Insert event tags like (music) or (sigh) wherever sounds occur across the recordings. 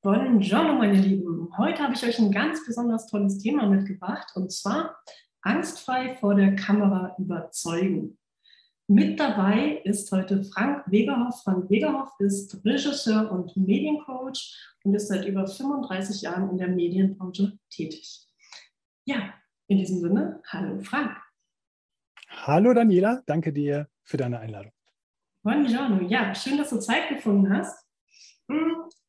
Buongiorno, meine Lieben. Heute habe ich euch ein ganz besonders tolles Thema mitgebracht und zwar angstfrei vor der Kamera überzeugen. Mit dabei ist heute Frank Wegerhoff. Frank Wegerhoff ist Regisseur und Mediencoach und ist seit über 35 Jahren in der Medienbranche tätig. Ja, in diesem Sinne, hallo Frank. Hallo Daniela, danke dir für deine Einladung. Buongiorno, ja, schön, dass du Zeit gefunden hast.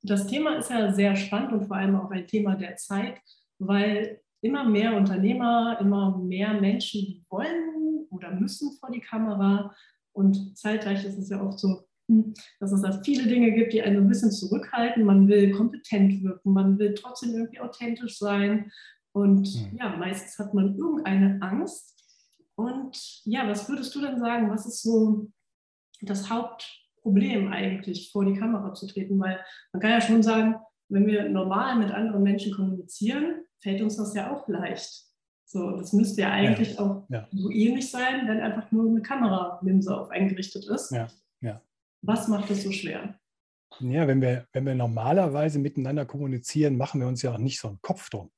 Das Thema ist ja sehr spannend und vor allem auch ein Thema der Zeit, weil immer mehr Unternehmer, immer mehr Menschen wollen oder müssen vor die Kamera. Und zeitgleich ist es ja auch so, hm, dass es da viele Dinge gibt, die einen ein bisschen zurückhalten. Man will kompetent wirken, man will trotzdem irgendwie authentisch sein. Und hm. ja, meistens hat man irgendeine Angst. Und ja, was würdest du denn sagen? Was ist so das Hauptproblem eigentlich, vor die Kamera zu treten? Weil man kann ja schon sagen, wenn wir normal mit anderen Menschen kommunizieren, fällt uns das ja auch leicht. So, das müsste ja eigentlich ja, auch ja. so ähnlich sein, wenn einfach nur eine Kameralinse auf eingerichtet ist. Ja, ja. Was macht das so schwer? Ja, wenn wir, wenn wir normalerweise miteinander kommunizieren, machen wir uns ja auch nicht so einen Kopf drum.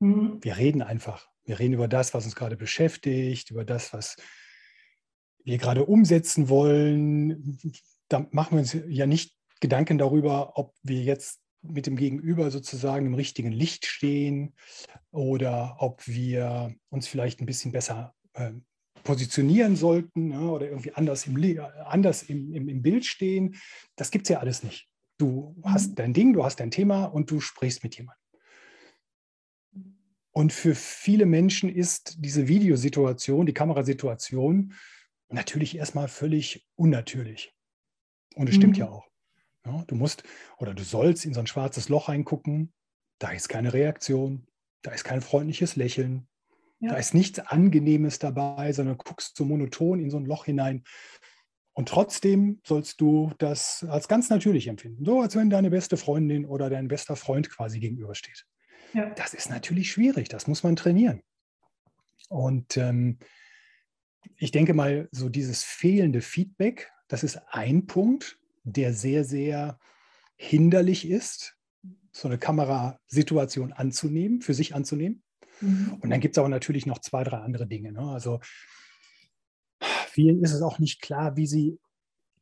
Mhm. Wir reden einfach. Wir reden über das, was uns gerade beschäftigt, über das, was wir gerade umsetzen wollen. Da machen wir uns ja nicht Gedanken darüber, ob wir jetzt mit dem Gegenüber sozusagen im richtigen Licht stehen oder ob wir uns vielleicht ein bisschen besser äh, positionieren sollten ne, oder irgendwie anders im, anders im, im, im Bild stehen. Das gibt es ja alles nicht. Du hast mhm. dein Ding, du hast dein Thema und du sprichst mit jemandem. Und für viele Menschen ist diese Videosituation, die Kamerasituation natürlich erstmal völlig unnatürlich. Und es mhm. stimmt ja auch. Ja, du musst oder du sollst in so ein schwarzes Loch reingucken. Da ist keine Reaktion, da ist kein freundliches Lächeln, ja. da ist nichts Angenehmes dabei, sondern guckst so monoton in so ein Loch hinein. Und trotzdem sollst du das als ganz natürlich empfinden. So, als wenn deine beste Freundin oder dein bester Freund quasi gegenübersteht. Ja. Das ist natürlich schwierig, das muss man trainieren. Und ähm, ich denke mal, so dieses fehlende Feedback, das ist ein Punkt, der sehr, sehr hinderlich ist, so eine Kamerasituation anzunehmen, für sich anzunehmen. Mhm. Und dann gibt es aber natürlich noch zwei, drei andere Dinge. Ne? Also vielen ist es auch nicht klar, wie sie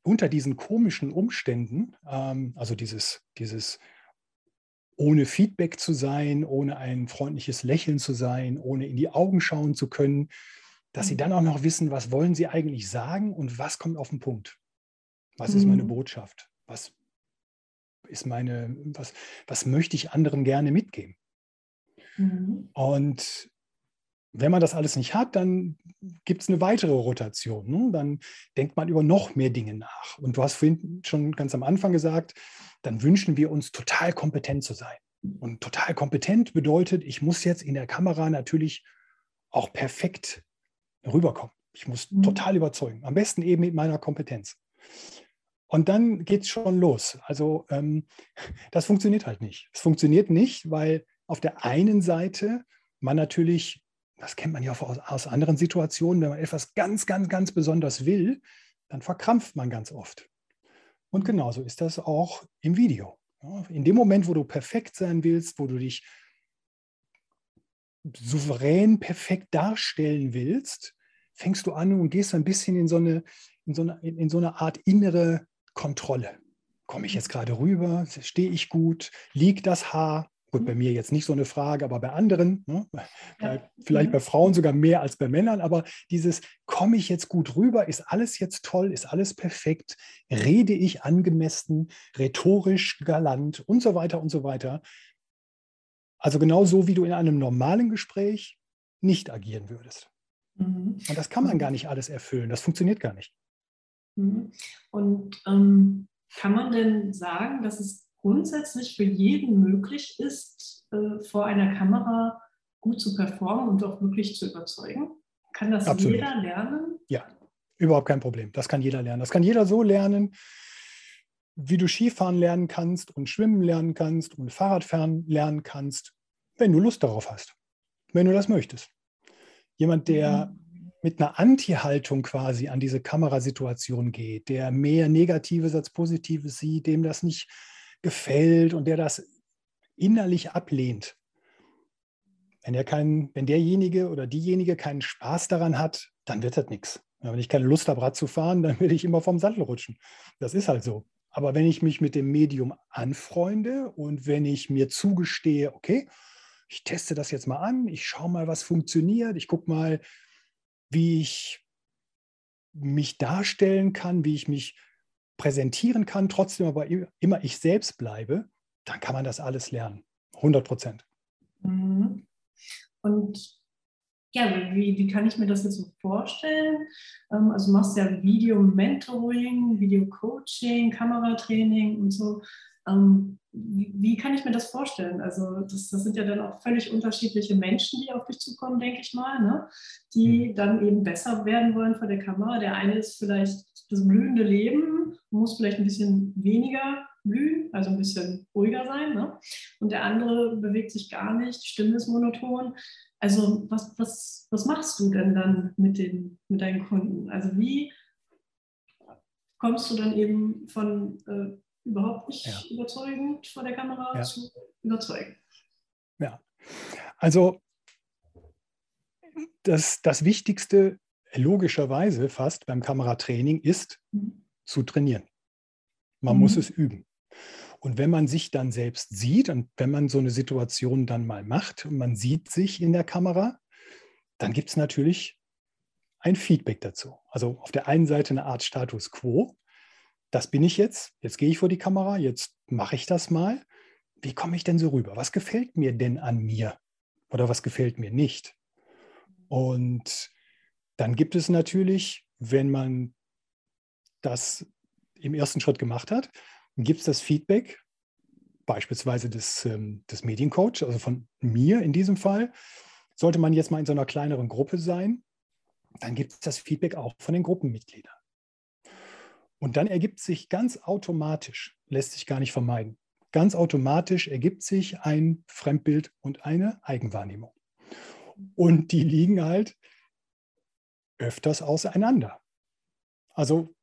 unter diesen komischen Umständen, ähm, also dieses, dieses ohne Feedback zu sein, ohne ein freundliches Lächeln zu sein, ohne in die Augen schauen zu können, dass sie mhm. dann auch noch wissen, was wollen sie eigentlich sagen und was kommt auf den Punkt. Was mhm. ist meine mhm. Botschaft? Was ist meine, was, was möchte ich anderen gerne mitgeben? Mhm. Und wenn man das alles nicht hat, dann gibt es eine weitere Rotation. Ne? Dann denkt man über noch mehr Dinge nach. Und du hast vorhin schon ganz am Anfang gesagt, dann wünschen wir uns total kompetent zu sein. Und total kompetent bedeutet, ich muss jetzt in der Kamera natürlich auch perfekt rüberkommen. Ich muss mhm. total überzeugen. Am besten eben mit meiner Kompetenz. Und dann geht es schon los. Also ähm, (laughs) das funktioniert halt nicht. Es funktioniert nicht, weil auf der einen Seite man natürlich, das kennt man ja aus, aus anderen Situationen, wenn man etwas ganz, ganz, ganz besonders will, dann verkrampft man ganz oft. Und genauso ist das auch im Video. In dem Moment, wo du perfekt sein willst, wo du dich souverän perfekt darstellen willst, fängst du an und gehst ein bisschen in so eine, in so eine, in so eine Art innere Kontrolle. Komme ich jetzt gerade rüber? Stehe ich gut? Liegt das Haar? Gut, bei mir jetzt nicht so eine Frage, aber bei anderen, ne? ja. vielleicht bei Frauen sogar mehr als bei Männern, aber dieses, komme ich jetzt gut rüber? Ist alles jetzt toll? Ist alles perfekt? Rede ich angemessen, rhetorisch galant und so weiter und so weiter? Also genau so, wie du in einem normalen Gespräch nicht agieren würdest. Mhm. Und das kann man gar nicht alles erfüllen. Das funktioniert gar nicht. Mhm. Und ähm, kann man denn sagen, dass es grundsätzlich für jeden möglich ist, äh, vor einer Kamera gut zu performen und auch wirklich zu überzeugen? Kann das Absolut. jeder lernen? Ja, überhaupt kein Problem. Das kann jeder lernen. Das kann jeder so lernen, wie du Skifahren lernen kannst und Schwimmen lernen kannst und Fahrradfahren lernen kannst, wenn du Lust darauf hast, wenn du das möchtest. Jemand, der mhm mit einer Anti-Haltung quasi an diese Kamerasituation geht, der mehr Negatives als Positives sieht, dem das nicht gefällt und der das innerlich ablehnt, wenn, er kein, wenn derjenige oder diejenige keinen Spaß daran hat, dann wird das nichts. wenn ich keine Lust habe, Rad zu fahren, dann will ich immer vom Sattel rutschen. Das ist halt so. Aber wenn ich mich mit dem Medium anfreunde und wenn ich mir zugestehe, okay, ich teste das jetzt mal an, ich schaue mal, was funktioniert, ich gucke mal, wie ich mich darstellen kann, wie ich mich präsentieren kann, trotzdem aber immer ich selbst bleibe, dann kann man das alles lernen. 100 Prozent. Mhm. Und ja, wie, wie kann ich mir das jetzt so vorstellen? Ähm, also du machst ja Video-Mentoring, Video-Coaching, Kameratraining und so. Wie, wie, kann ich mir das vorstellen? Also das, das, sind ja dann auch völlig unterschiedliche Menschen, die auf dich zukommen, denke ich mal, ne? die mhm. dann eben besser werden wollen vor der Kamera. Der eine ist vielleicht das blühende Leben, muss vielleicht ein bisschen weniger blühen, also ein bisschen ruhiger sein. Ne? Und der andere bewegt sich gar nicht, die Stimme ist monoton. Also was, was, was machst du denn dann mit, den, mit deinen Kunden? Also wie kommst du dann eben von äh, überhaupt nicht ja. überzeugend vor der Kamera ja. zu überzeugen? Ja, also das, das Wichtigste logischerweise fast beim Kameratraining ist mhm. zu trainieren. Man mhm. muss es üben. Und wenn man sich dann selbst sieht und wenn man so eine Situation dann mal macht und man sieht sich in der Kamera, dann gibt es natürlich ein Feedback dazu. Also auf der einen Seite eine Art Status quo. Das bin ich jetzt. Jetzt gehe ich vor die Kamera. Jetzt mache ich das mal. Wie komme ich denn so rüber? Was gefällt mir denn an mir? Oder was gefällt mir nicht? Und dann gibt es natürlich, wenn man das im ersten Schritt gemacht hat, gibt es das Feedback, beispielsweise des, ähm, des Mediencoach, also von mir in diesem Fall. Sollte man jetzt mal in so einer kleineren Gruppe sein, dann gibt es das Feedback auch von den Gruppenmitgliedern. Und dann ergibt sich ganz automatisch, lässt sich gar nicht vermeiden, ganz automatisch ergibt sich ein Fremdbild und eine Eigenwahrnehmung. Und die liegen halt öfters auseinander. Also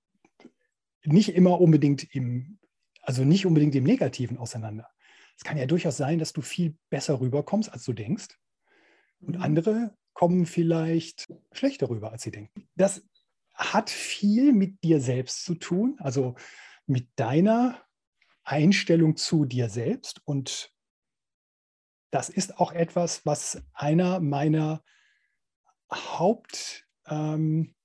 nicht immer unbedingt im also nicht unbedingt im Negativen auseinander. Es kann ja durchaus sein, dass du viel besser rüberkommst, als du denkst. Und mhm. andere kommen vielleicht schlechter rüber, als sie denken. Das hat viel mit dir selbst zu tun, also mit deiner Einstellung zu dir selbst. Und das ist auch etwas, was einer meiner Haupttipps ähm,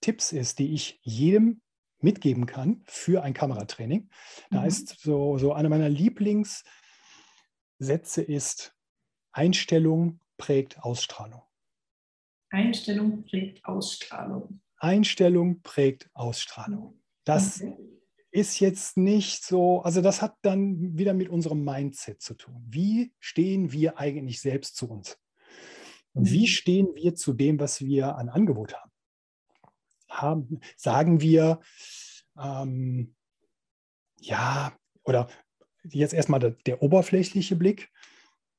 ist, die ich jedem mitgeben kann für ein Kameratraining. Da mhm. ist so, so einer meiner Lieblingssätze ist, Einstellung prägt Ausstrahlung. Einstellung prägt Ausstrahlung. Einstellung prägt Ausstrahlung. Das okay. ist jetzt nicht so, also das hat dann wieder mit unserem Mindset zu tun. Wie stehen wir eigentlich selbst zu uns? Und wie mhm. stehen wir zu dem, was wir an Angebot haben? haben, sagen wir, ähm, ja, oder jetzt erstmal der, der oberflächliche Blick.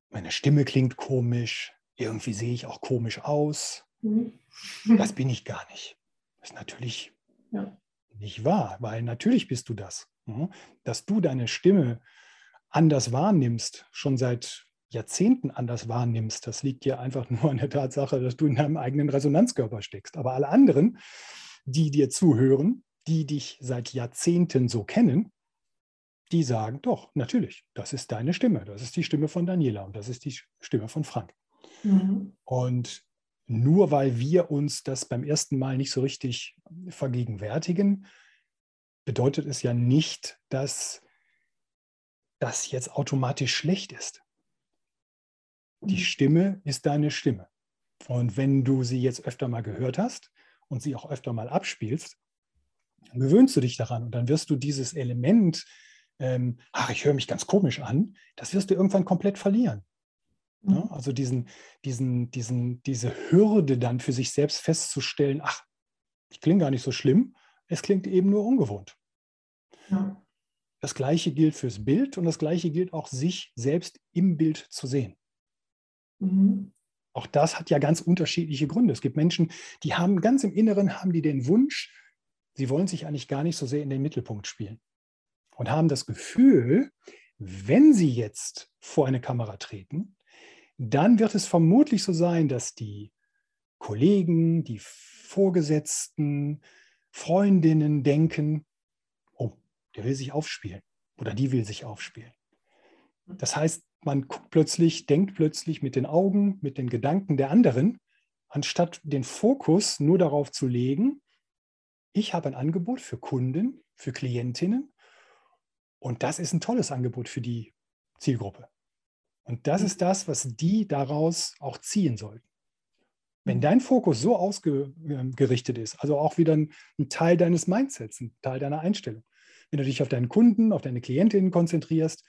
Meine Stimme klingt komisch, irgendwie sehe ich auch komisch aus. Mhm. Das bin ich gar nicht. Das ist natürlich ja. nicht wahr, weil natürlich bist du das. Mhm. Dass du deine Stimme anders wahrnimmst, schon seit Jahrzehnten anders wahrnimmst, das liegt ja einfach (laughs) nur an der Tatsache, dass du in deinem eigenen Resonanzkörper steckst. Aber alle anderen die dir zuhören, die dich seit Jahrzehnten so kennen, die sagen, doch, natürlich, das ist deine Stimme, das ist die Stimme von Daniela und das ist die Stimme von Frank. Mhm. Und nur weil wir uns das beim ersten Mal nicht so richtig vergegenwärtigen, bedeutet es ja nicht, dass das jetzt automatisch schlecht ist. Die mhm. Stimme ist deine Stimme. Und wenn du sie jetzt öfter mal gehört hast, und sie auch öfter mal abspielst, dann gewöhnst du dich daran und dann wirst du dieses Element, ähm, ach, ich höre mich ganz komisch an, das wirst du irgendwann komplett verlieren. Mhm. Ja, also diesen, diesen, diesen, diese Hürde dann für sich selbst festzustellen, ach, ich klinge gar nicht so schlimm, es klingt eben nur ungewohnt. Ja. Das gleiche gilt fürs Bild und das gleiche gilt auch, sich selbst im Bild zu sehen. Mhm. Auch das hat ja ganz unterschiedliche Gründe. Es gibt Menschen, die haben ganz im Inneren haben die den Wunsch, sie wollen sich eigentlich gar nicht so sehr in den Mittelpunkt spielen und haben das Gefühl, wenn Sie jetzt vor eine Kamera treten, dann wird es vermutlich so sein, dass die Kollegen, die Vorgesetzten, Freundinnen denken, oh, der will sich aufspielen oder die will sich aufspielen. Das heißt, man guckt plötzlich, denkt plötzlich mit den Augen, mit den Gedanken der anderen, anstatt den Fokus nur darauf zu legen, ich habe ein Angebot für Kunden, für Klientinnen und das ist ein tolles Angebot für die Zielgruppe. Und das mhm. ist das, was die daraus auch ziehen sollten. Wenn mhm. dein Fokus so ausgerichtet ist, also auch wieder ein, ein, Teil deines Mindsets, ein Teil deiner Einstellung, wenn du dich auf deinen Kunden, auf deine Klientinnen konzentrierst,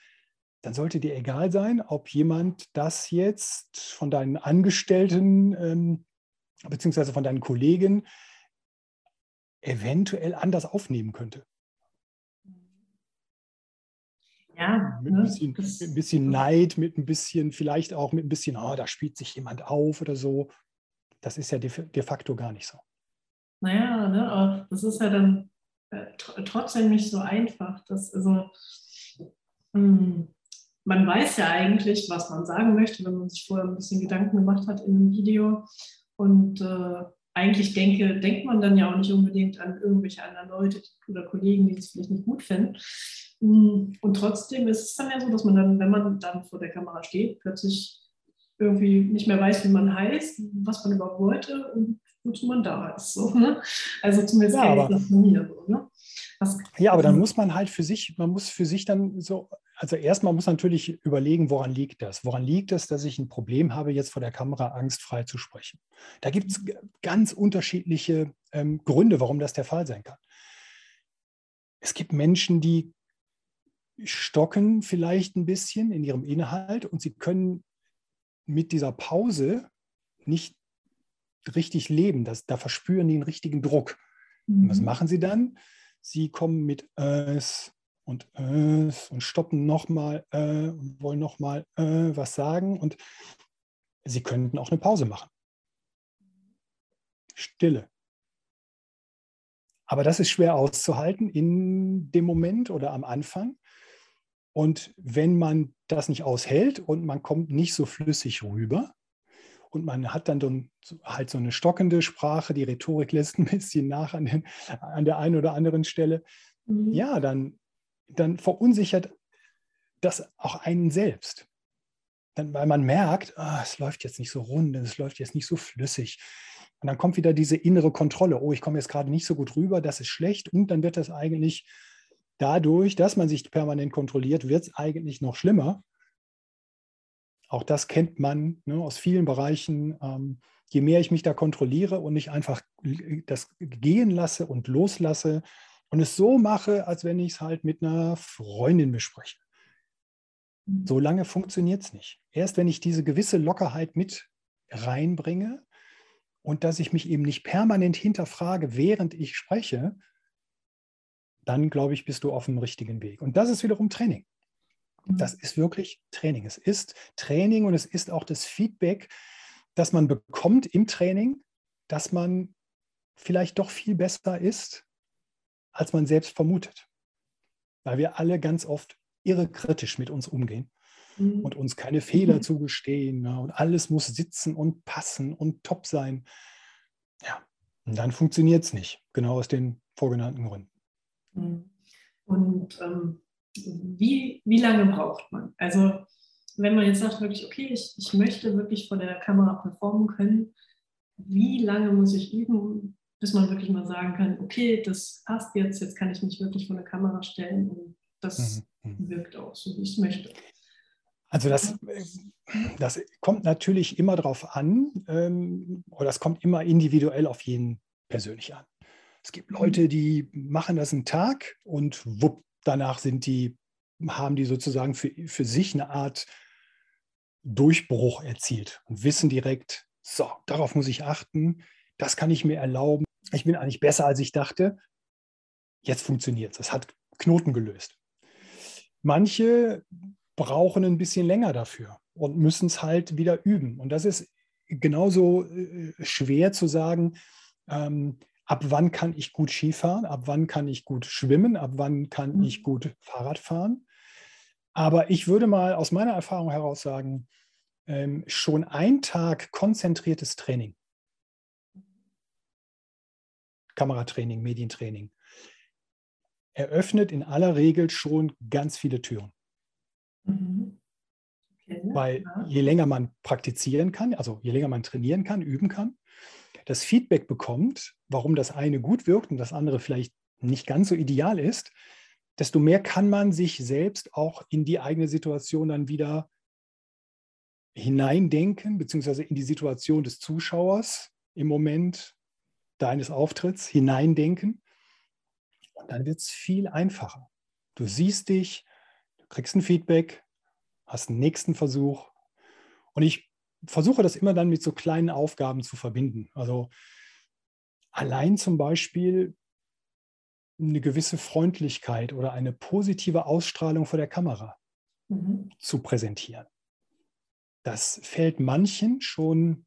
dann sollte dir egal sein, ob jemand das jetzt von deinen Angestellten ähm, beziehungsweise von deinen Kollegen eventuell anders aufnehmen könnte. Ja, mit, ein ne, bisschen, mit ein bisschen Neid, mit ein bisschen, vielleicht auch mit ein bisschen, oh, da spielt sich jemand auf oder so. Das ist ja de, de facto gar nicht so. Naja, ne, aber das ist ja dann äh, trotzdem nicht so einfach. Das, also, mh, hm, man weiß ja eigentlich, was man sagen möchte, wenn man sich vorher ein bisschen Gedanken gemacht hat in einem Video. Und äh, eigentlich denke, denkt man dann ja auch nicht unbedingt an irgendwelche anderen Leute oder Kollegen, die es vielleicht nicht gut finden. Mm, und trotzdem ist es dann ja so, dass man dann, wenn man dann vor der Kamera steht, plötzlich irgendwie nicht mehr weiß, wie man heißt, was man überhaupt wollte und wozu man da ist. So, ne? Also zumindest ja, aber, das von mir so. Ne? Was, ja, aber dann muss man halt für sich, man muss für sich dann so, also erstmal muss man natürlich überlegen, woran liegt das? Woran liegt es, dass ich ein Problem habe, jetzt vor der Kamera angstfrei zu sprechen? Da gibt es ganz unterschiedliche ähm, Gründe, warum das der Fall sein kann. Es gibt Menschen, die stocken vielleicht ein bisschen in ihrem Inhalt und sie können mit dieser Pause nicht richtig leben. Das, da verspüren die einen richtigen Druck. Mhm. was machen sie dann? Sie kommen mit es und es und stoppen nochmal äh, und wollen nochmal äh, was sagen und sie könnten auch eine Pause machen. Stille. Aber das ist schwer auszuhalten in dem Moment oder am Anfang. Und wenn man das nicht aushält und man kommt nicht so flüssig rüber und man hat dann halt so eine stockende Sprache, die Rhetorik lässt ein bisschen nach an, den, an der einen oder anderen Stelle, mhm. ja, dann, dann verunsichert das auch einen selbst. Dann, weil man merkt, oh, es läuft jetzt nicht so rund, es läuft jetzt nicht so flüssig. Und dann kommt wieder diese innere Kontrolle. Oh, ich komme jetzt gerade nicht so gut rüber, das ist schlecht. Und dann wird das eigentlich dadurch, dass man sich permanent kontrolliert, wird es eigentlich noch schlimmer. Auch das kennt man ne, aus vielen Bereichen. Ähm, je mehr ich mich da kontrolliere und nicht einfach das gehen lasse und loslasse und es so mache, als wenn ich es halt mit einer Freundin bespreche. Mhm. So lange funktioniert es nicht. Erst wenn ich diese gewisse Lockerheit mit reinbringe und dass ich mich eben nicht permanent hinterfrage, während ich spreche, dann glaube ich, bist du auf dem richtigen Weg. Und das ist wiederum Training. Das mhm. ist wirklich Training. Es ist Training und es ist auch das Feedback, das man bekommt im Training, dass man vielleicht doch viel besser ist, als man selbst vermutet. Weil wir alle ganz oft irre kritisch mit uns umgehen mhm. und uns keine Fehler mhm. zugestehen. Ja, und alles muss sitzen und passen und top sein. Ja, und dann funktioniert es nicht, genau aus den vorgenannten Gründen. Mhm. Und ähm, wie, wie lange braucht man? Also wenn man jetzt sagt, wirklich, okay, ich, ich möchte wirklich vor der Kamera performen können, wie lange muss ich üben, bis man wirklich mal sagen kann, okay, das passt jetzt, jetzt kann ich mich wirklich vor der Kamera stellen und das mhm. mhm. wirkt auch so, wie ich es möchte. Also das, das kommt natürlich immer darauf an, ähm, oder das kommt immer individuell auf jeden persönlich an. Es gibt mhm. Leute, die machen das einen Tag und wupp, danach sind die, haben die sozusagen für, für sich eine Art Durchbruch erzielt und wissen direkt, so, darauf muss ich achten, das kann ich mir erlauben. Ich bin eigentlich besser, als ich dachte. Jetzt funktioniert es. Es hat Knoten gelöst. Manche brauchen ein bisschen länger dafür und müssen es halt wieder üben. Und das ist genauso äh, schwer zu sagen, ähm, ab wann kann ich gut Skifahren, ab wann kann ich gut schwimmen, ab wann kann mhm. ich gut Fahrrad fahren. Aber ich würde mal aus meiner Erfahrung heraus sagen, ähm, schon ein Tag konzentriertes Training, Kameratraining, Medientraining, eröffnet in aller Regel schon ganz viele Türen. Mhm. Okay. Weil je länger man praktizieren kann, also je länger man trainieren kann, üben kann, das Feedback bekommt, warum das eine gut wirkt und das andere vielleicht nicht ganz so ideal ist, desto mehr kann man sich selbst auch in die eigene Situation dann wieder hineindenken, beziehungsweise in die Situation des Zuschauers im Moment deines Auftritts hineindenken. Und dann wird es viel einfacher. Du siehst dich, du kriegst ein Feedback, hast einen nächsten Versuch. Und ich versuche das immer dann mit so kleinen Aufgaben zu verbinden. Also allein zum Beispiel eine gewisse Freundlichkeit oder eine positive Ausstrahlung vor der Kamera mhm. zu präsentieren. Das fällt manchen schon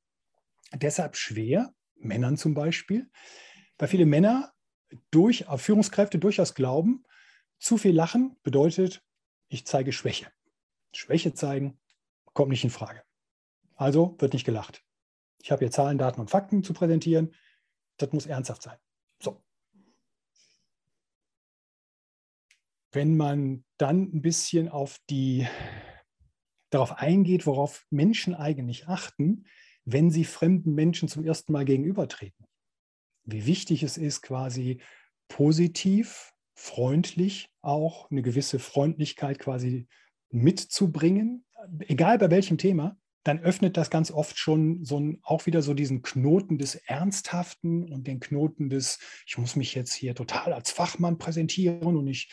deshalb schwer, Männern zum Beispiel, weil viele Männer durch Führungskräfte durchaus glauben, zu viel Lachen bedeutet, ich zeige Schwäche. Schwäche zeigen kommt nicht in Frage. Also wird nicht gelacht. Ich habe hier Zahlen, Daten und Fakten zu präsentieren. Das muss ernsthaft sein. So. Wenn man dann ein bisschen auf die, darauf eingeht, worauf Menschen eigentlich achten, wenn sie fremden Menschen zum ersten Mal gegenübertreten. Wie wichtig es ist, quasi positiv, freundlich auch eine gewisse Freundlichkeit quasi mitzubringen, egal bei welchem Thema, dann öffnet das ganz oft schon so ein, auch wieder so diesen Knoten des Ernsthaften und den Knoten des, ich muss mich jetzt hier total als Fachmann präsentieren und ich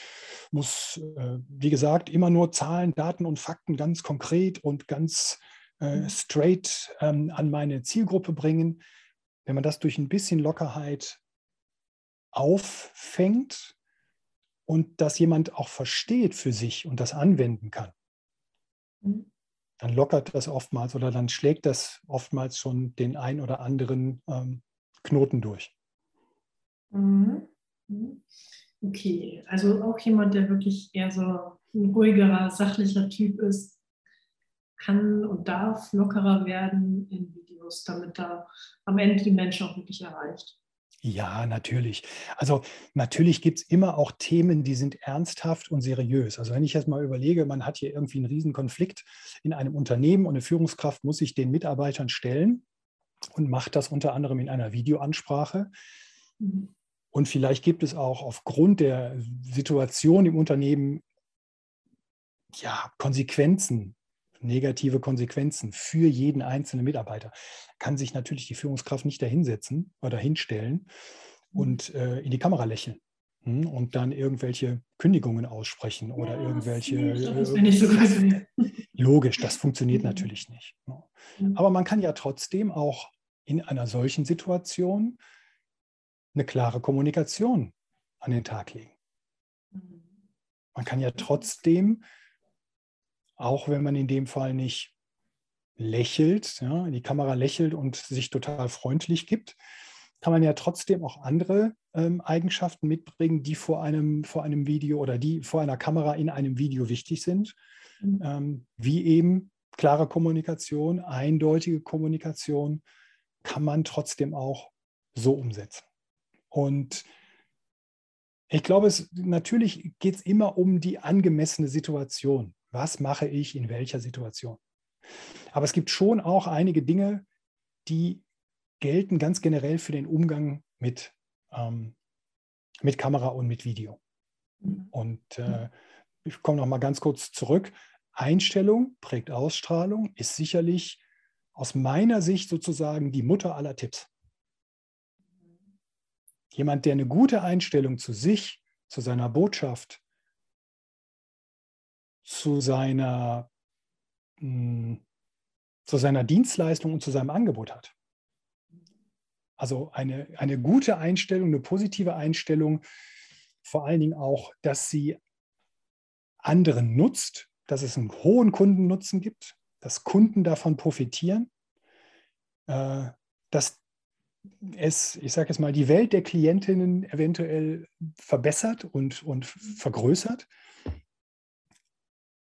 muss, äh, wie gesagt, immer nur Zahlen, Daten und Fakten ganz konkret und ganz äh, mhm. straight ähm, an meine Zielgruppe bringen. Wenn man das durch ein bisschen Lockerheit auffängt und das jemand auch versteht für sich und das anwenden kann, mhm dann lockert das oftmals oder dann schlägt das oftmals schon den ein oder anderen ähm, Knoten durch. Mhm. Mhm. Okay, also auch jemand, der wirklich eher so ein ruhigerer, sachlicher Typ ist, kann und darf lockerer werden in Videos, damit da am Ende die Menschen auch wirklich erreicht. Ja, natürlich. Also natürlich gibt es immer auch Themen, die sind ernsthaft und seriös. Also wenn ich jetzt mal überlege, man hat hier irgendwie einen riesen Konflikt in einem Unternehmen und eine Führungskraft muss sich den Mitarbeitern stellen und macht das unter anderem in einer Videoansprache. Mhm. Und vielleicht gibt es auch aufgrund der Situation im Unternehmen ja, Konsequenzen, negative Konsequenzen für jeden einzelnen Mitarbeiter. Kann sich natürlich die Führungskraft nicht dahinsetzen oder hinstellen mhm. und äh, in die Kamera lächeln hm, und dann irgendwelche Kündigungen aussprechen oder ja, irgendwelche. Das äh, nicht so. (laughs) Logisch, das funktioniert mhm. natürlich nicht. Ne? Mhm. Aber man kann ja trotzdem auch in einer solchen Situation eine klare Kommunikation an den Tag legen. Man kann ja trotzdem auch wenn man in dem Fall nicht lächelt, ja, die Kamera lächelt und sich total freundlich gibt, kann man ja trotzdem auch andere ähm, Eigenschaften mitbringen, die vor einem, vor einem Video oder die vor einer Kamera in einem Video wichtig sind, mhm. ähm, wie eben klare Kommunikation, eindeutige Kommunikation, kann man trotzdem auch so umsetzen. Und ich glaube, es, natürlich geht es immer um die angemessene Situation. Was mache ich in welcher Situation? Aber es gibt schon auch einige Dinge, die gelten ganz generell für den Umgang mit, ähm, mit Kamera und mit Video. Mhm. Und äh, ich komme noch mal ganz kurz zurück. Einstellung prägt Ausstrahlung, ist sicherlich aus meiner Sicht sozusagen die Mutter aller Tipps. Jemand, der eine gute Einstellung zu sich, zu seiner Botschaft, zu seiner, hm, zu seiner Dienstleistung und zu seinem Angebot hat. Also eine, eine gute Einstellung, eine positive Einstellung, vor allen Dingen auch, dass sie anderen nutzt, dass es einen hohen Kundennutzen gibt, dass Kunden davon profitieren, äh, dass es, ich sage jetzt mal, die Welt der Klientinnen eventuell verbessert und, und vergrößert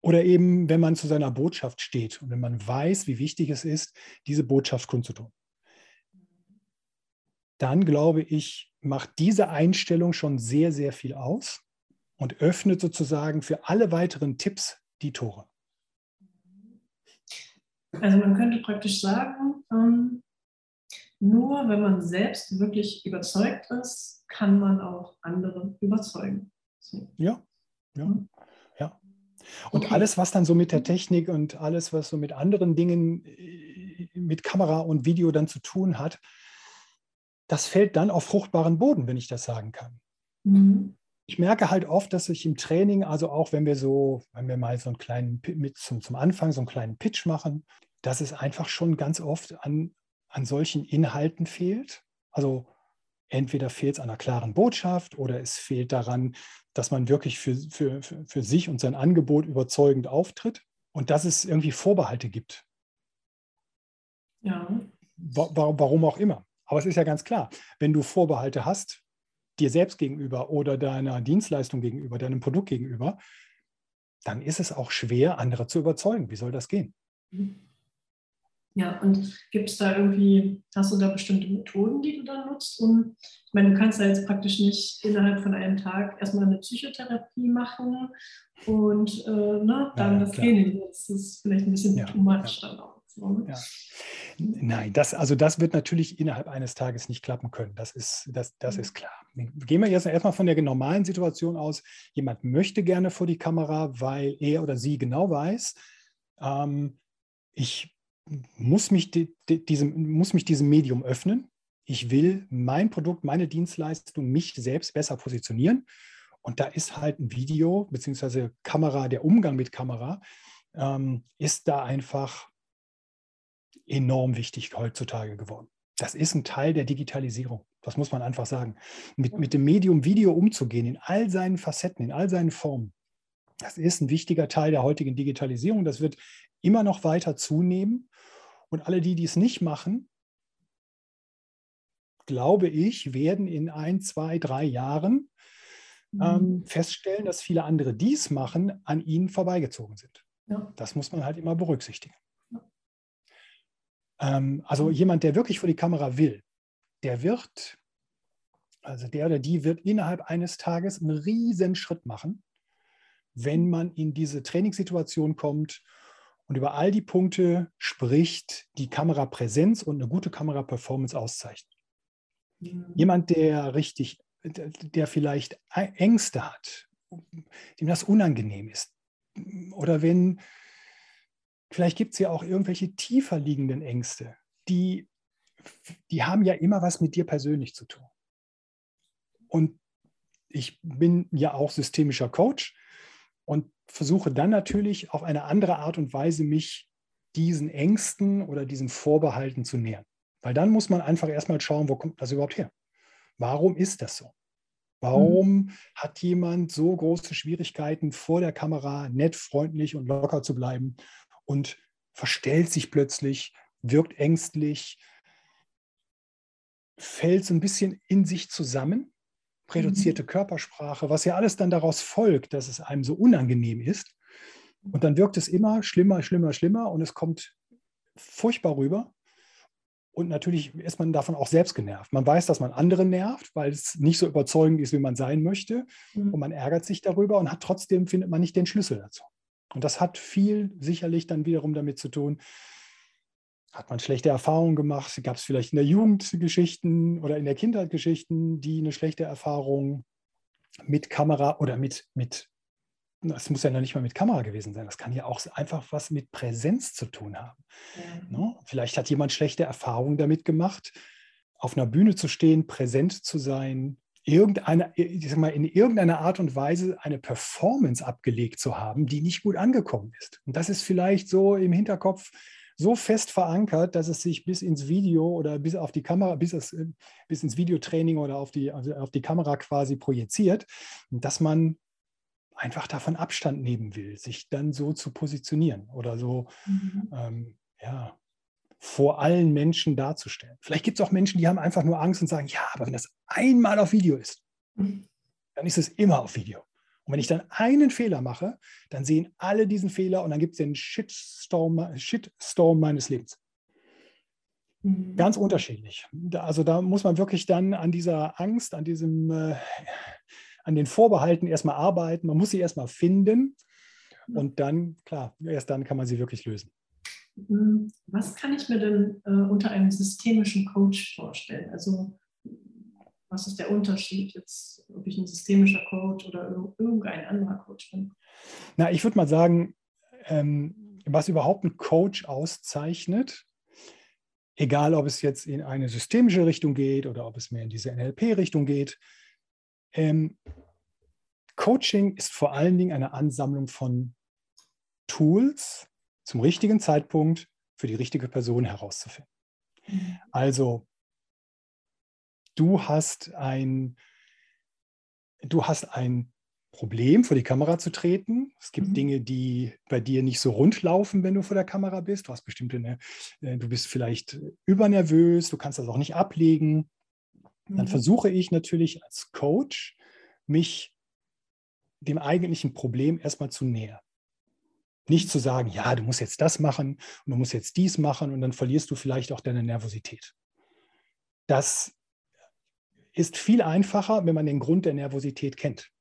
Oder eben, wenn man zu seiner Botschaft steht und wenn man weiß, wie wichtig es ist, diese Botschaft kundzutun. Dann glaube ich, macht diese Einstellung schon sehr, sehr viel aus und öffnet sozusagen für alle weiteren Tipps die Tore. Also man könnte praktisch sagen, ähm, nur wenn man selbst wirklich überzeugt ist, kann man auch andere überzeugen. So. Ja, ja, ja. Und okay. alles, was dann so mit der Technik und alles, was so mit anderen Dingen, äh, mit Kamera und Video dann zu tun hat, das fällt dann auf fruchtbaren Boden, wenn ich das sagen kann. Mhm. Ich merke halt oft, dass ich im Training, also auch wenn wir so, wenn wir mal so einen kleinen, mit zum, zum Anfang so einen kleinen Pitch machen, dass es einfach schon ganz oft an, an solchen Inhalten fehlt. Also entweder fehlt es an einer klaren Botschaft oder es fehlt daran, dass man wirklich für, für, für sich und sein Angebot überzeugend auftritt und dass es irgendwie Vorbehalte gibt. Ja. Warum auch immer. Aber es ist ja ganz klar, wenn du Vorbehalte hast, dir selbst gegenüber oder deiner Dienstleistung gegenüber, deinem Produkt gegenüber, dann ist es auch schwer, andere zu überzeugen. Wie soll das gehen? Mhm. Ja, und gibt es da irgendwie, hast du da bestimmte Methoden, die du dann nutzt? Und ich meine, du kannst da jetzt praktisch nicht innerhalb von einem Tag erstmal eine Psychotherapie machen und äh, ne, dann ja, das klar. Training. Das ist vielleicht ein bisschen ja, too much ja. dann auch. So, ne? ja. Nein, das, also das wird natürlich innerhalb eines Tages nicht klappen können. Das ist, das, das mhm. ist klar. Gehen wir jetzt erstmal von der normalen Situation aus. Jemand möchte gerne vor die Kamera, weil er oder sie genau weiß, ähm, ich muss mich, die, die, diesem, muss mich diesem Medium öffnen. Ich will mein Produkt, meine Dienstleistung, mich selbst besser positionieren. Und da ist halt ein Video bzw. Kamera, der Umgang mit Kamera, ähm, ist da einfach enorm wichtig heutzutage geworden. Das ist ein Teil der Digitalisierung. Das muss man einfach sagen. Mit, mit dem Medium Video umzugehen, in all seinen Facetten, in all seinen Formen, das ist ein wichtiger Teil der heutigen Digitalisierung. Das wird immer noch weiter zunehmen. Und alle die, die es nicht machen, glaube ich, werden in ein, zwei, drei Jahren ähm, mhm. feststellen, dass viele andere, die es machen, an ihnen vorbeigezogen sind. Ja. Das muss man halt immer berücksichtigen. Ja. Ähm, also mhm. jemand, der wirklich vor die Kamera will, der wird, also der oder die wird innerhalb eines Tages einen riesen Schritt machen, wenn man in diese Trainingssituation kommt und über all die Punkte spricht, die Kamerapräsenz und eine gute Kameraperformance auszeichnen. Mhm. Jemand, der richtig, der vielleicht Ängste hat, dem das unangenehm ist, oder wenn, vielleicht gibt es ja auch irgendwelche tiefer liegenden Ängste, die, die haben ja immer was mit dir persönlich zu tun. Und ich bin ja auch systemischer Coach und versuche dann natürlich auf eine andere Art und Weise mich diesen Ängsten oder diesen Vorbehalten zu nähern. Weil dann muss man einfach erstmal schauen, wo kommt das überhaupt her? Warum ist das so? Warum mhm. hat jemand so große Schwierigkeiten, vor der Kamera nett, freundlich und locker zu bleiben und verstellt sich plötzlich, wirkt ängstlich, fällt so ein bisschen in sich zusammen reduzierte mhm. Körpersprache, was ja alles dann daraus folgt, dass es einem so unangenehm ist. Und dann wirkt es immer schlimmer, schlimmer, schlimmer und es kommt furchtbar rüber. Und natürlich ist man davon auch selbst genervt. Man weiß, dass man andere nervt, weil es nicht so überzeugend ist, wie man sein möchte. Mhm. Und man ärgert sich darüber und hat trotzdem findet man nicht den Schlüssel dazu. Und das hat viel sicherlich dann wiederum damit zu tun, hat man schlechte Erfahrungen gemacht? Gab es vielleicht in der Jugend Geschichten oder in der Kindheit Geschichten, die eine schlechte Erfahrung mit Kamera oder mit, mit, das muss ja noch nicht mal mit Kamera gewesen sein, das kann ja auch einfach was mit Präsenz zu tun haben. Ja. Ne? Vielleicht hat jemand schlechte Erfahrungen damit gemacht, auf einer Bühne zu stehen, präsent zu sein, irgendeine, ich sag mal, in irgendeiner Art und Weise eine Performance abgelegt zu haben, die nicht gut angekommen ist. Und das ist vielleicht so im Hinterkopf so fest verankert, dass es sich bis ins Video oder bis auf die Kamera, bis, es, äh, bis ins Videotraining oder auf die, also auf die Kamera quasi projiziert, dass man einfach davon Abstand nehmen will, sich dann so zu positionieren oder so, mhm. ähm, ja, vor allen Menschen darzustellen. Vielleicht gibt es auch Menschen, die haben einfach nur Angst und sagen, ja, aber wenn das einmal auf Video ist, mhm. dann ist es immer auf Video. Und wenn ich dann einen Fehler mache, dann sehen alle diesen Fehler und dann gibt es den Shitstorm, Shitstorm meines Lebens. Mhm. Ganz unterschiedlich. Also da muss man wirklich dann an dieser Angst, an diesem, äh, an den Vorbehalten erstmal arbeiten. Man muss sie erstmal finden und dann, klar, erst dann kann man sie wirklich lösen. Mhm. Was kann ich mir denn äh, unter einem systemischen Coach vorstellen? Also was ist der Unterschied jetzt, ob ich ein systemischer Coach oder irgendein anderer Coach bin? Na, ich würde mal sagen, ähm, was überhaupt ein Coach auszeichnet, egal ob es jetzt in eine systemische Richtung geht oder ob es mehr in diese NLP-Richtung geht, ähm, Coaching ist vor allen Dingen eine Ansammlung von Tools zum richtigen Zeitpunkt für die richtige Person herauszufinden. Mhm. Also du hast ein, du hast ein Problem, vor die Kamera zu treten. Es gibt mhm. Dinge, die bei dir nicht so rund laufen, wenn du vor der Kamera bist. Du hast bestimmte, ne, äh, du bist vielleicht übernervös, du kannst das auch nicht ablegen. Mhm. Dann versuche ich natürlich als Coach, mich dem eigentlichen Problem erstmal zu nähern. Nicht zu sagen, ja, du musst jetzt das machen und du musst jetzt dies machen und dann verlierst du vielleicht auch deine Nervosität. Das ist viel einfacher, wenn man den Grund der Nervosität kennt.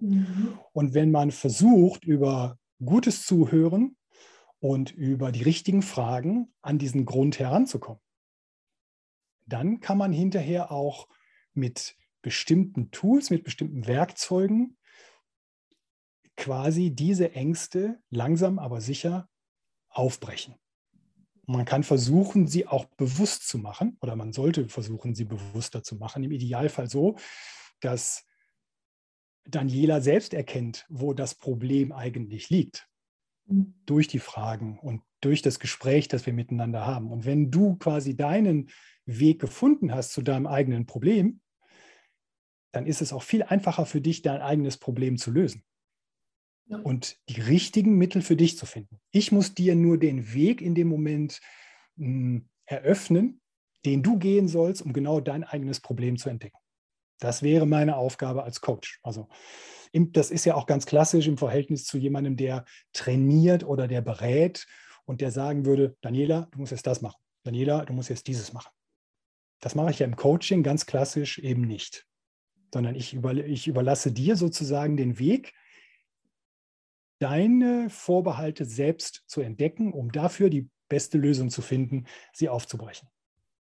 Mhm. Und wenn man versucht, über gutes Zuhören und über die richtigen Fragen an diesen Grund heranzukommen, dann kann man hinterher auch mit bestimmten Tools, mit bestimmten Werkzeugen quasi diese Ängste langsam aber sicher aufbrechen. Man kann versuchen, sie auch bewusst zu machen oder man sollte versuchen, sie bewusster zu machen. Im Idealfall so, dass Daniela selbst erkennt, wo das Problem eigentlich liegt. Mhm. Durch die Fragen und durch das Gespräch, das wir miteinander haben. Und wenn du quasi deinen Weg gefunden hast zu deinem eigenen Problem, dann ist es auch viel einfacher für dich, dein eigenes Problem zu lösen. Und die richtigen Mittel für dich zu finden. Ich muss dir nur den Weg in dem Moment mh, hm, eröffnen, den du gehen sollst, um genau dein eigenes Problem zu entdecken. Das wäre meine Aufgabe als Coach. Also das ist ja auch ganz klassisch im Verhältnis zu jemandem, der trainiert oder der berät und der sagen würde, Daniela, du musst jetzt das machen. Daniela, du musst jetzt dieses machen. Das mache ich ja im Coaching ganz klassisch eben nicht, sondern ich, über, ich überlasse dir sozusagen den Weg, deine Vorbehalte selbst zu entdecken, um dafür die beste Lösung zu finden, sie aufzubrechen.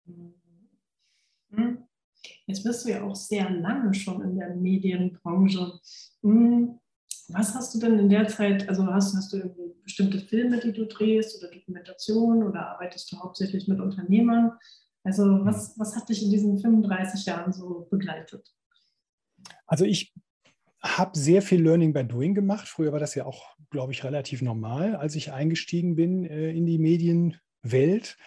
Mhm. Jetzt bist du ja auch sehr lange schon in der Medienbranche. Mhm. Was hast du denn in der Zeit, also hast, hast du bestimmte Filme, die du drehst oder Dokumentationen oder arbeitest du hauptsächlich mit Unternehmern? Also was, was hat dich in diesen 35 Jahren so begleitet? Also ich habe sehr viel Learning by Doing gemacht. Früher war das ja auch, glaube ich, relativ normal, als ich eingestiegen bin äh, in die Medienwelt,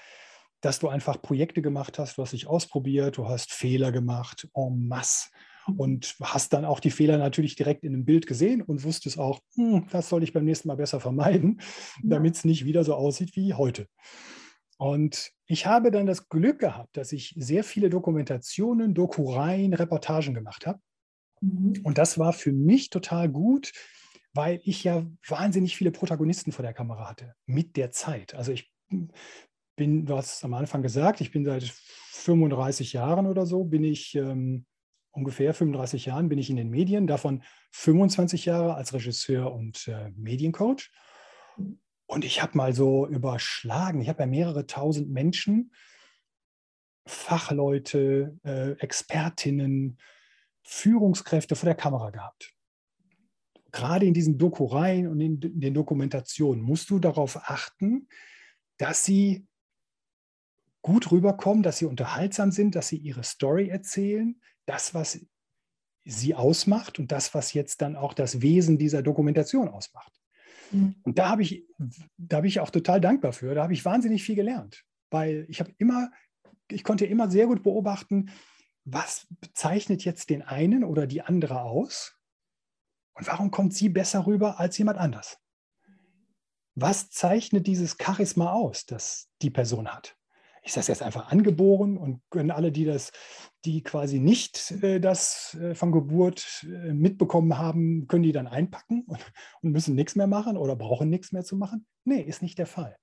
dass du einfach Projekte gemacht hast, du hast dich ausprobiert, du hast Fehler gemacht en masse und hast dann auch die Fehler natürlich direkt in einem Bild gesehen und wusstest auch, hm, das soll ich beim nächsten Mal besser vermeiden, damit es nicht wieder so aussieht wie heute. Und ich habe dann das Glück gehabt, dass ich sehr viele Dokumentationen, Dokureien, Reportagen gemacht habe Mhm. Und das war für mich total gut, weil ich ja wahnsinnig viele Protagonisten vor der Kamera hatte mit der Zeit. Also ich bin, du hast es am Anfang gesagt, ich bin seit 35 Jahren oder so, bin ich ähm, ungefähr 35 Jahren bin ich in den Medien, davon 25 Jahre als Regisseur und äh, Mediencoach. Und ich habe mal so überschlagen, ich habe ja mehrere tausend Menschen, Fachleute, äh, Expertinnen, Führungskräfte vor der Kamera gehabt. Gerade in diesen Dokureien und in den Dokumentationen musst du darauf achten, dass sie gut rüberkommen, dass sie unterhaltsam sind, dass sie ihre Story erzählen, das, was sie ausmacht und das, was jetzt dann auch das Wesen dieser Dokumentation ausmacht. Mhm. Und da habe ich, da habe ich auch total dankbar für. Da habe ich wahnsinnig viel gelernt, weil ich habe immer, ich konnte immer sehr gut beobachten, was bezeichnet jetzt den einen oder die andere aus? Und warum kommt sie besser rüber als jemand anders? Was zeichnet dieses Charisma aus, das die Person hat? ist das jetzt einfach angeboren und können alle, die das, die quasi nicht äh, das äh, von Geburt äh, mitbekommen haben, können die dann einpacken und, (laughs) und müssen nichts mehr machen oder brauchen nichts mehr zu machen? Nee, ist nicht der Fall.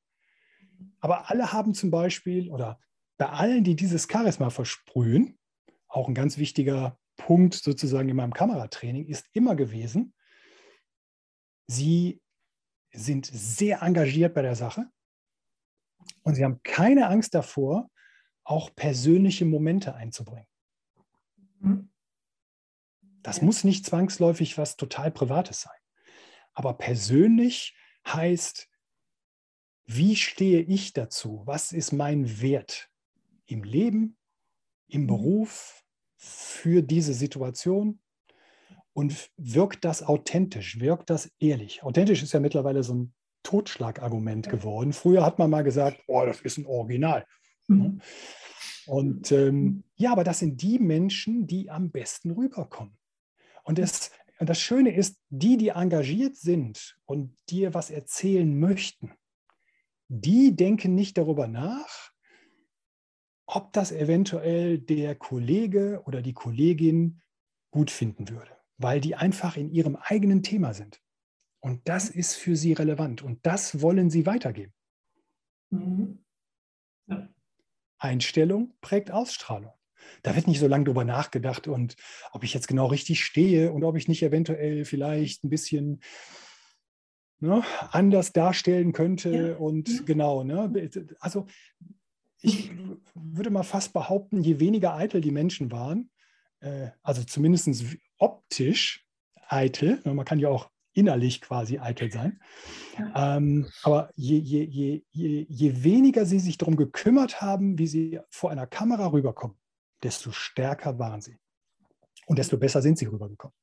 Aber alle haben zum Beispiel, oder bei allen, die dieses Charisma versprühen, auch ein ganz wichtiger Punkt sozusagen in meinem Kameratraining ist immer gewesen, sie sind sehr engagiert bei der Sache und sie haben keine Angst davor, auch persönliche Momente einzubringen. Das muss nicht zwangsläufig was total Privates sein. Aber persönlich heißt, wie stehe ich dazu? Was ist mein Wert im Leben, im. Beruf, für diese Situation? Und wirkt das authentisch? Wirkt das ehrlich? Authentisch ist ja mittlerweile so ein Totschlagargument geworden. Früher hat man mal gesagt, oh, das ist ein Original. Mhm. Und ähm, ja, aber das sind die Menschen, die am besten rüberkommen. Und das, das Schöne ist, die, die engagiert sind und dir was erzählen möchten, die denken nicht darüber nach, ob das eventuell der Kollege oder die Kollegin gut finden würde, weil die einfach in ihrem eigenen Thema sind. Und das ist für sie relevant und das wollen sie weitergeben. Mhm. Ja. Einstellung prägt Ausstrahlung. Da wird nicht so lange drüber nachgedacht und ob ich jetzt genau richtig stehe und ob ich nicht eventuell vielleicht ein bisschen ne, anders darstellen könnte. Ja. Und ja. genau, ne? also ich würde mal fast behaupten, je weniger eitel die Menschen waren, äh, also zumindest optisch eitel, ne, man kann ja auch innerlich quasi eitel sein. Ähm, aber je, je, je, je, je weniger sie sich darum gekümmert haben, wie sie vor einer Kamera rüberkommen, desto stärker waren sie. Und desto besser sind sie rübergekommen.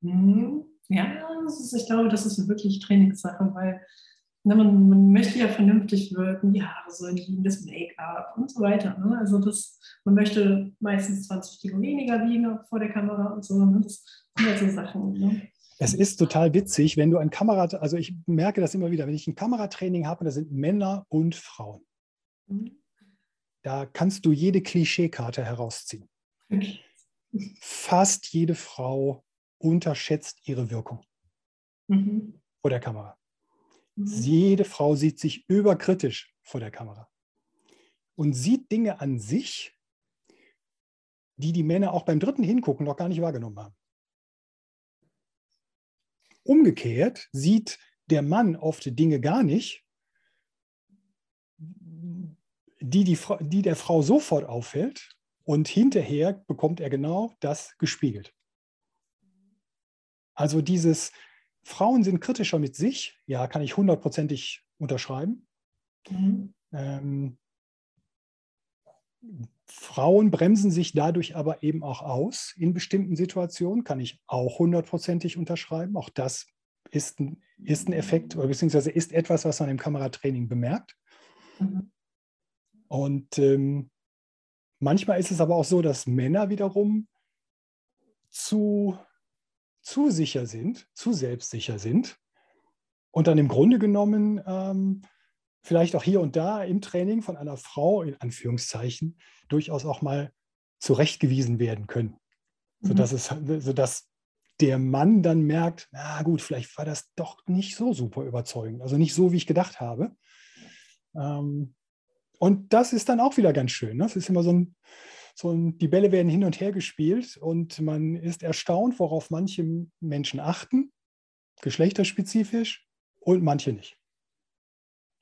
Mhm. Ja, ist, ich glaube, das ist wirklich Trainingssache, weil ne, man, man, möchte ja vernünftig wirken, die Haare sollen liegen, das Make-up und so weiter. Ne? Also das, man möchte meistens 20 Kilo weniger wiegen vor der Kamera und so. Ne? Das sind ja so Sachen. Ne? Es ist total witzig, wenn du ein Kamera, also ich merke das immer wieder, wenn ich ein Kameratraining habe, da sind Männer und Frauen. Mhm. Da kannst du jede Klischeekarte herausziehen. Fast jede Frau unterschätzt ihre Wirkung mhm. vor der Kamera. Mhm. Jede Frau sieht sich überkritisch vor der Kamera und sieht Dinge an sich, die die Männer auch beim dritten Hingucken noch gar nicht wahrgenommen haben. Umgekehrt sieht der Mann oft Dinge gar nicht, die, die, die der Frau sofort auffällt und hinterher bekommt er genau das gespiegelt. Also dieses Frauen sind kritischer mit sich, ja, kann ich hundertprozentig unterschreiben. Mhm. Ähm, Frauen bremsen sich dadurch aber eben auch aus in bestimmten Situationen, kann ich auch hundertprozentig unterschreiben. Auch das ist ein, ist ein Effekt oder beziehungsweise ist etwas, was man im Kameratraining bemerkt. Mhm. Und ähm, manchmal ist es aber auch so, dass Männer wiederum zu, zu sicher sind, zu selbstsicher sind und dann im Grunde genommen ähm, vielleicht auch hier und da im Training von einer Frau in Anführungszeichen durchaus auch mal zurechtgewiesen werden können. Mhm. Sodass, es, sodass der Mann dann merkt, na gut, vielleicht war das doch nicht so super überzeugend, also nicht so, wie ich gedacht habe. Ähm, und das ist dann auch wieder ganz schön. Ne? Das ist immer so ein, so die Bälle werden hin und her gespielt und man ist erstaunt, worauf manche Menschen achten, geschlechterspezifisch und manche nicht.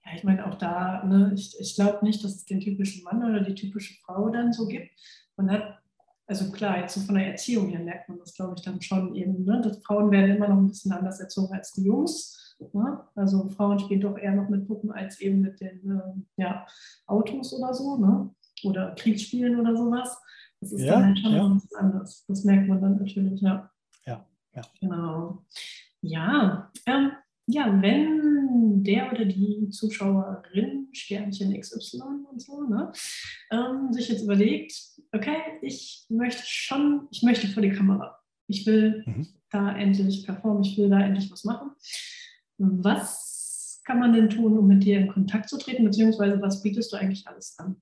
Ja, ich meine auch da, ne, ich, ich glaube nicht, dass es den typischen Mann oder die typische Frau dann so gibt. Man hat, also klar, jetzt so von der Erziehung her merkt man das, glaube ich, dann schon eben, ne, dass Frauen werden immer noch ein bisschen anders erzogen als die Jungs. Ne? Also Frauen spielen doch eher noch mit Puppen als eben mit den äh, ja, Autos oder so, ne? Oder Kriegsspielen oder sowas. Das ist ja, dann halt schon ja. was anderes. Das merkt man dann natürlich, ja. Ja, ja. Genau. Ja, ähm, ja, wenn der oder die Zuschauerin Sternchen XY und so, ne, ähm, sich jetzt überlegt, okay, ich möchte schon, ich möchte vor die Kamera. Ich will mhm. da endlich performen, ich will da endlich was machen. Was kann man denn tun, um mit dir in Kontakt zu treten, beziehungsweise was bietest du eigentlich alles an?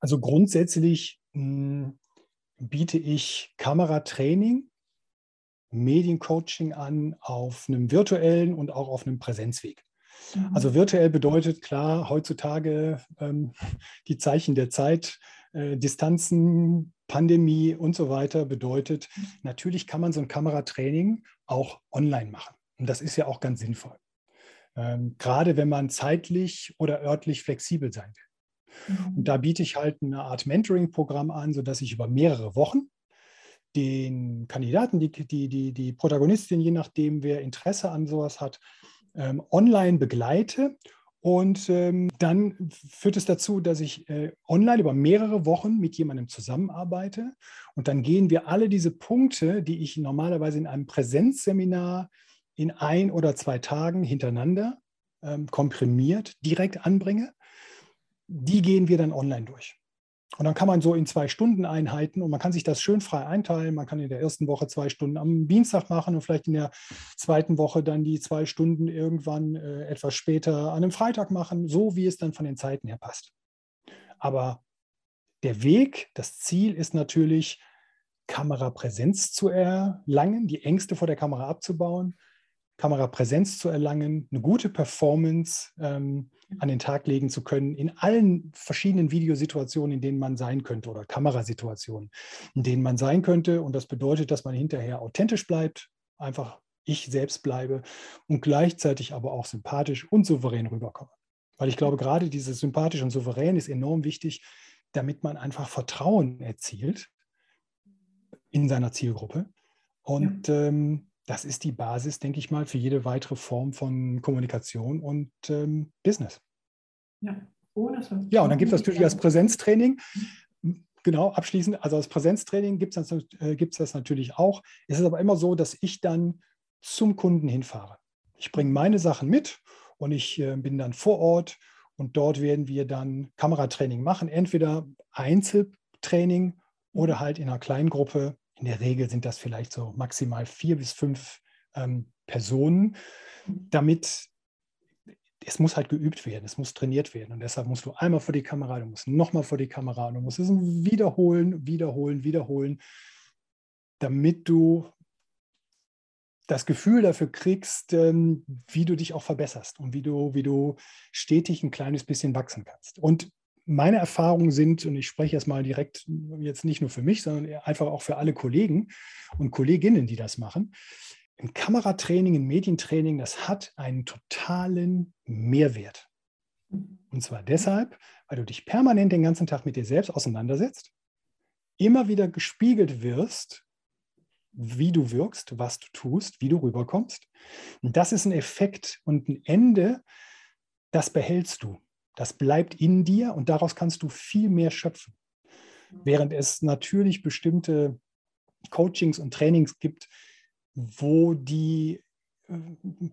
Also grundsätzlich mh, hm, biete ich Kameratraining, Mediencoaching an auf einem virtuellen und auch auf einem Präsenzweg. Mhm. Also virtuell bedeutet klar heutzutage ähm, die Zeichen der Zeit, äh, Distanzen, Pandemie und so weiter bedeutet, natürlich kann man so ein Kameratraining auch online machen. Und das ist ja auch ganz sinnvoll. Ähm, gerade wenn man zeitlich oder örtlich flexibel sein will. Mhm. Und da biete ich halt eine Art Mentoring-Programm an, sodass ich über mehrere Wochen den Kandidaten, die, die, die, die Protagonistin, je nachdem, wer Interesse an sowas hat, ähm, online begleite. Und ähm, dann führt es dazu, dass ich äh, online über mehrere Wochen mit jemandem zusammenarbeite. Und dann gehen wir alle diese Punkte, die ich normalerweise in einem Präsenzseminar in ein oder zwei Tagen hintereinander ähm, komprimiert direkt anbringe, die gehen wir dann online durch. Und dann kann man so in zwei Stunden Einheiten und man kann sich das schön frei einteilen. Man kann in der ersten Woche zwei Stunden am Dienstag machen und vielleicht in der zweiten Woche dann die zwei Stunden irgendwann äh, etwas später an einem Freitag machen, so wie es dann von den Zeiten her passt. Aber der Weg, das Ziel ist natürlich, Kamerapräsenz zu erlangen, die Ängste vor der Kamera abzubauen, Kamerapräsenz zu erlangen, eine gute Performance ähm, an den Tag legen zu können in allen verschiedenen Videosituationen, in denen man sein könnte oder Kamerasituationen, in denen man sein könnte. Und das bedeutet, dass man hinterher authentisch bleibt, einfach ich selbst bleibe und gleichzeitig aber auch sympathisch und souverän rüberkomme. Weil ich glaube, gerade dieses sympathisch und souverän ist enorm wichtig, damit man einfach Vertrauen erzielt in seiner Zielgruppe. Und ja. ähm, das ist die Basis, denke ich mal, für jede weitere Form von Kommunikation und ähm, Business. Ja, ohne Vertrauen. Ja, und dann gibt es natürlich als Präsenztraining, genau, abschließend, also als Präsenztraining gibt es das, äh, das natürlich auch. Es ist aber immer so, dass ich dann zum Kunden hinfahre. Ich bringe meine Sachen mit und ich äh, bin dann vor Ort und dort werden wir dann Kameratraining machen, entweder Einzeltraining oder halt in einer kleinen Gruppe in der Regel sind das vielleicht so maximal vier bis fünf ähm, Personen, damit es muss halt geübt werden, es muss trainiert werden. Und deshalb musst du einmal vor die Kamera, du musst nochmal vor die Kamera und du musst es wiederholen, wiederholen, wiederholen, damit du das Gefühl dafür kriegst, ähm, wie du dich auch verbesserst und wie du, wie du stetig ein kleines bisschen wachsen kannst. Und meine Erfahrungen sind, und ich spreche jetzt mal direkt jetzt nicht nur für mich, sondern einfach auch für alle Kollegen und Kolleginnen, die das machen, im Kameratraining, im Medientraining, das hat einen totalen Mehrwert. Und zwar deshalb, weil du dich permanent den ganzen Tag mit dir selbst auseinandersetzt, immer wieder gespiegelt wirst, wie du wirkst, was du tust, wie du rüberkommst. Und das ist ein Effekt und ein Ende, das behältst du. Das bleibt in dir und daraus kannst du viel mehr schöpfen. Während es natürlich bestimmte Coachings und Trainings gibt, wo die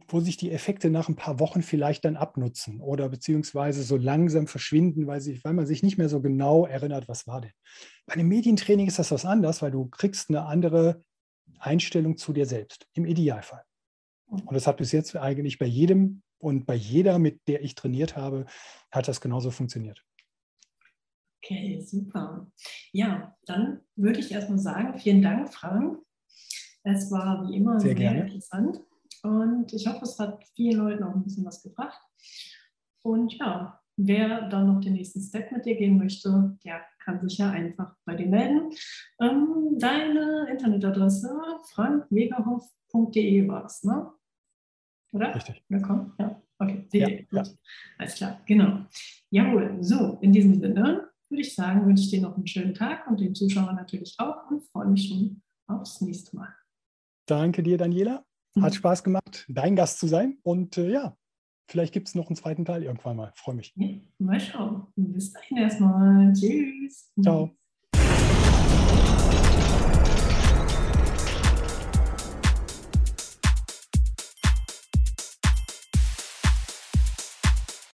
wo sich die Effekte nach ein paar Wochen vielleicht dann abnutzen oder beziehungsweise so langsam verschwinden, weil, sich, weil man sich nicht mehr so genau erinnert, was war denn. Bei einem Medientraining ist das was anderes, weil du kriegst eine andere Einstellung zu dir selbst, im Idealfall. Und das hat bis jetzt eigentlich bei jedem und bei jeder, mit der ich trainiert habe, hat das genauso funktioniert. Okay, super. Ja, dann würde ich erstmal sagen, vielen Dank, Frank. Es war wie immer sehr, sehr interessant und ich hoffe, es hat vielen Leuten auch ein bisschen was gebracht. Und ja, wer dann noch den nächsten Step mit dir gehen möchte, der kann sich ja einfach bei dir melden. Ähm, deine Internetadresse frankwegerhoff.de war es, ne? Oder? Richtig. Willkommen. Ja, okay. Ja, ja. Alles klar, genau. Jawohl, so, in diesem Sinne würde ich sagen, wünsche ich dir noch einen schönen Tag und den Zuschauern natürlich auch und freue mich schon aufs nächste Mal. Danke dir, Daniela. Hat mhm. Spaß gemacht, dein Gast zu sein. Und äh, ja, vielleicht gibt es noch einen zweiten Teil irgendwann mal. Freue mich. Ja, mal schauen. Bis dahin erstmal. Tschüss. Ciao.